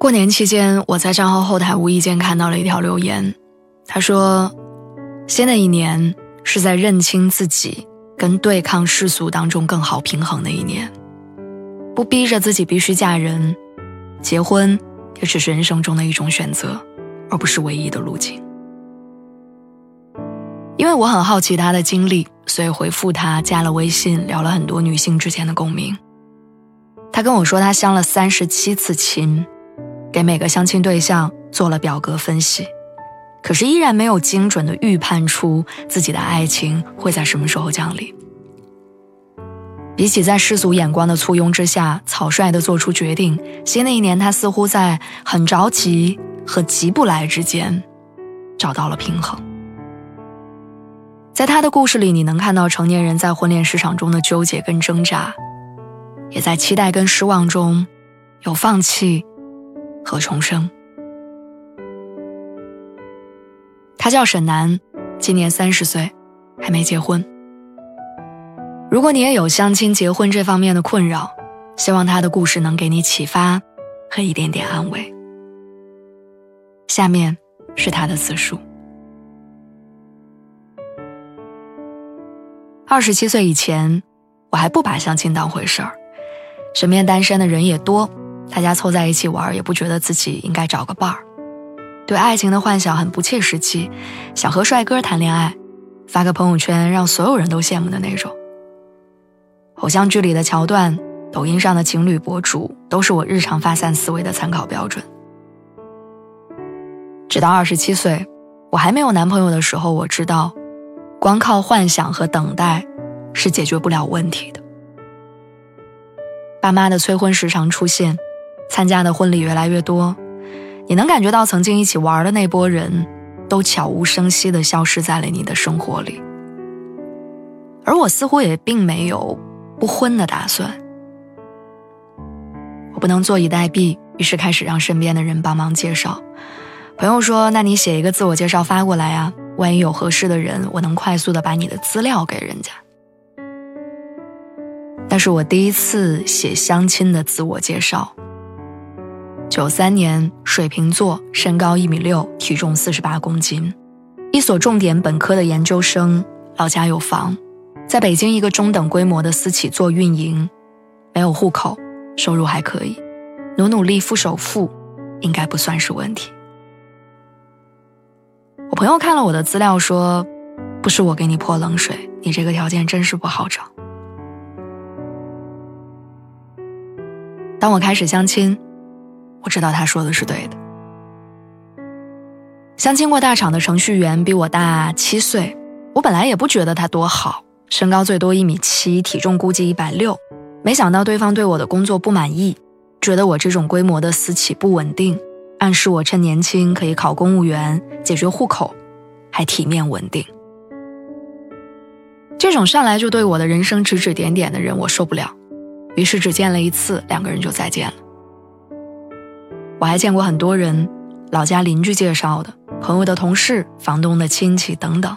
过年期间，我在账号后台无意间看到了一条留言，他说：“新的一年是在认清自己跟对抗世俗当中更好平衡的一年，不逼着自己必须嫁人，结婚也只是人生中的一种选择，而不是唯一的路径。”因为我很好奇他的经历，所以回复他加了微信，聊了很多女性之间的共鸣。他跟我说，他相了三十七次亲。给每个相亲对象做了表格分析，可是依然没有精准的预判出自己的爱情会在什么时候降临。比起在世俗眼光的簇拥之下草率的做出决定，新的一年他似乎在很着急和急不来之间找到了平衡。在他的故事里，你能看到成年人在婚恋市场中的纠结跟挣扎，也在期待跟失望中有放弃。和重生。他叫沈南，今年三十岁，还没结婚。如果你也有相亲、结婚这方面的困扰，希望他的故事能给你启发和一点点安慰。下面是他的自述：二十七岁以前，我还不把相亲当回事儿，身边单身的人也多。大家凑在一起玩，也不觉得自己应该找个伴儿，对爱情的幻想很不切实际，想和帅哥谈恋爱，发个朋友圈让所有人都羡慕的那种。偶像剧里的桥段，抖音上的情侣博主，都是我日常发散思维的参考标准。直到二十七岁，我还没有男朋友的时候，我知道，光靠幻想和等待，是解决不了问题的。爸妈的催婚时常出现。参加的婚礼越来越多，你能感觉到曾经一起玩的那波人都悄无声息地消失在了你的生活里，而我似乎也并没有不婚的打算。我不能坐以待毙，于是开始让身边的人帮忙介绍。朋友说：“那你写一个自我介绍发过来呀，万一有合适的人，我能快速的把你的资料给人家。”那是我第一次写相亲的自我介绍。九三年，水瓶座，身高一米六，体重四十八公斤，一所重点本科的研究生，老家有房，在北京一个中等规模的私企做运营，没有户口，收入还可以，努努力付首付，应该不算是问题。我朋友看了我的资料说：“不是我给你泼冷水，你这个条件真是不好找。”当我开始相亲。我知道他说的是对的。相亲过大厂的程序员比我大七岁，我本来也不觉得他多好，身高最多一米七，体重估计一百六。没想到对方对我的工作不满意，觉得我这种规模的私企不稳定，暗示我趁年轻可以考公务员解决户口，还体面稳定。这种上来就对我的人生指指点点的人，我受不了，于是只见了一次，两个人就再见了。我还见过很多人，老家邻居介绍的，朋友的同事，房东的亲戚等等，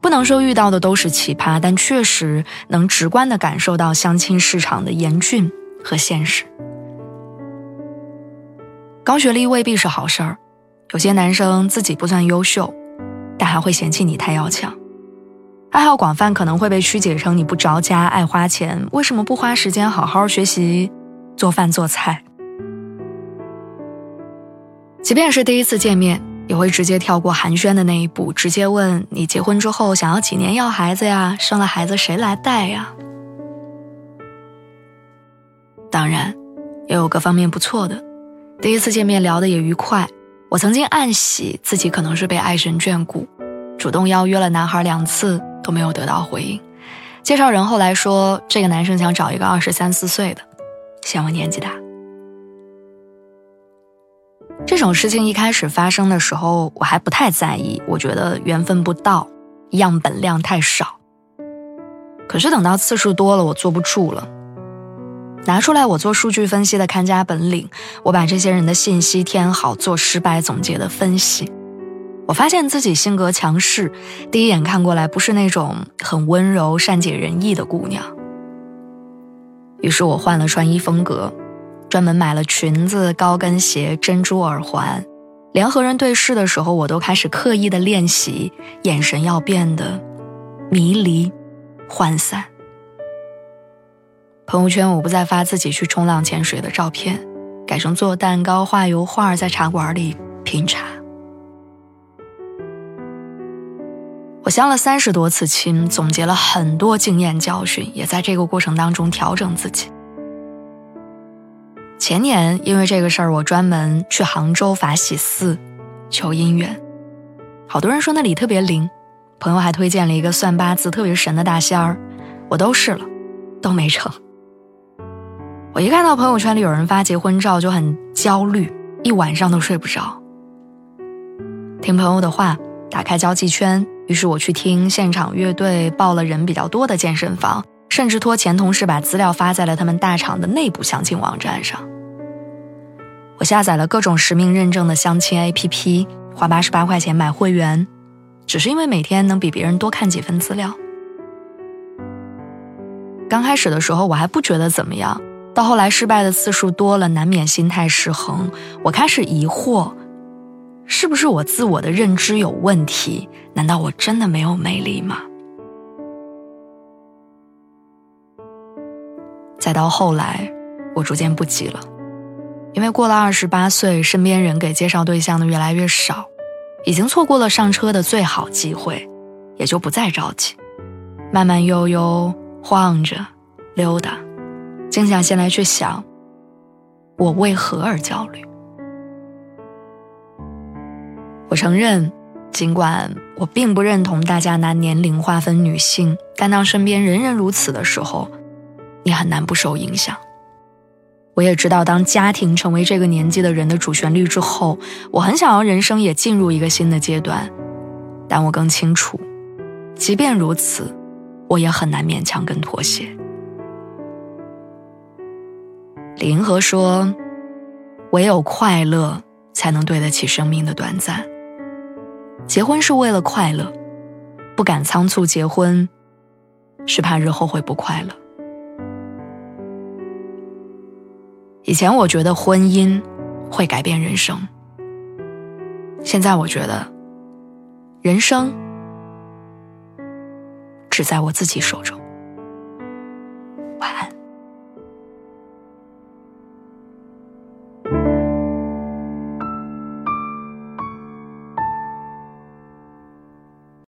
不能说遇到的都是奇葩，但确实能直观的感受到相亲市场的严峻和现实。高学历未必是好事儿，有些男生自己不算优秀，但还会嫌弃你太要强；爱好广泛可能会被曲解成你不着家、爱花钱，为什么不花时间好好学习做饭做菜？即便是第一次见面，也会直接跳过寒暄的那一步，直接问你结婚之后想要几年要孩子呀？生了孩子谁来带呀？当然，也有各方面不错的，第一次见面聊得也愉快。我曾经暗喜自己可能是被爱神眷顾，主动邀约了男孩两次都没有得到回应，介绍人后来说，这个男生想找一个二十三四岁的，嫌我年纪大。这种事情一开始发生的时候，我还不太在意，我觉得缘分不到，样本量太少。可是等到次数多了，我坐不住了，拿出来我做数据分析的看家本领，我把这些人的信息填好，做失败总结的分析。我发现自己性格强势，第一眼看过来不是那种很温柔、善解人意的姑娘。于是我换了穿衣风格，专门买了裙子、高跟鞋、珍珠耳环，连和人对视的时候，我都开始刻意的练习，眼神要变得迷离、涣散。朋友圈我不再发自己去冲浪、潜水的照片，改成做蛋糕、画油画，在茶馆里品茶。我相了三十多次亲，总结了很多经验教训，也在这个过程当中调整自己。前年因为这个事儿，我专门去杭州法喜寺求姻缘，好多人说那里特别灵，朋友还推荐了一个算八字特别神的大仙儿，我都试了，都没成。我一看到朋友圈里有人发结婚照就很焦虑，一晚上都睡不着。听朋友的话，打开交际圈。于是我去听现场乐队，报了人比较多的健身房，甚至托前同事把资料发在了他们大厂的内部相亲网站上。下载了各种实名认证的相亲 APP，花八十八块钱买会员，只是因为每天能比别人多看几份资料。刚开始的时候我还不觉得怎么样，到后来失败的次数多了，难免心态失衡，我开始疑惑。是不是我自我的认知有问题？难道我真的没有魅力吗？再到后来，我逐渐不急了，因为过了二十八岁，身边人给介绍对象的越来越少，已经错过了上车的最好机会，也就不再着急，慢慢悠悠晃着溜达，静下心来去想，我为何而焦虑。我承认，尽管我并不认同大家拿年龄划分女性，但当身边人人如此的时候，你很难不受影响。我也知道，当家庭成为这个年纪的人的主旋律之后，我很想要人生也进入一个新的阶段，但我更清楚，即便如此，我也很难勉强跟妥协。李银河说：“唯有快乐，才能对得起生命的短暂。”结婚是为了快乐，不敢仓促结婚，是怕日后会不快乐。以前我觉得婚姻会改变人生，现在我觉得人生只在我自己手中。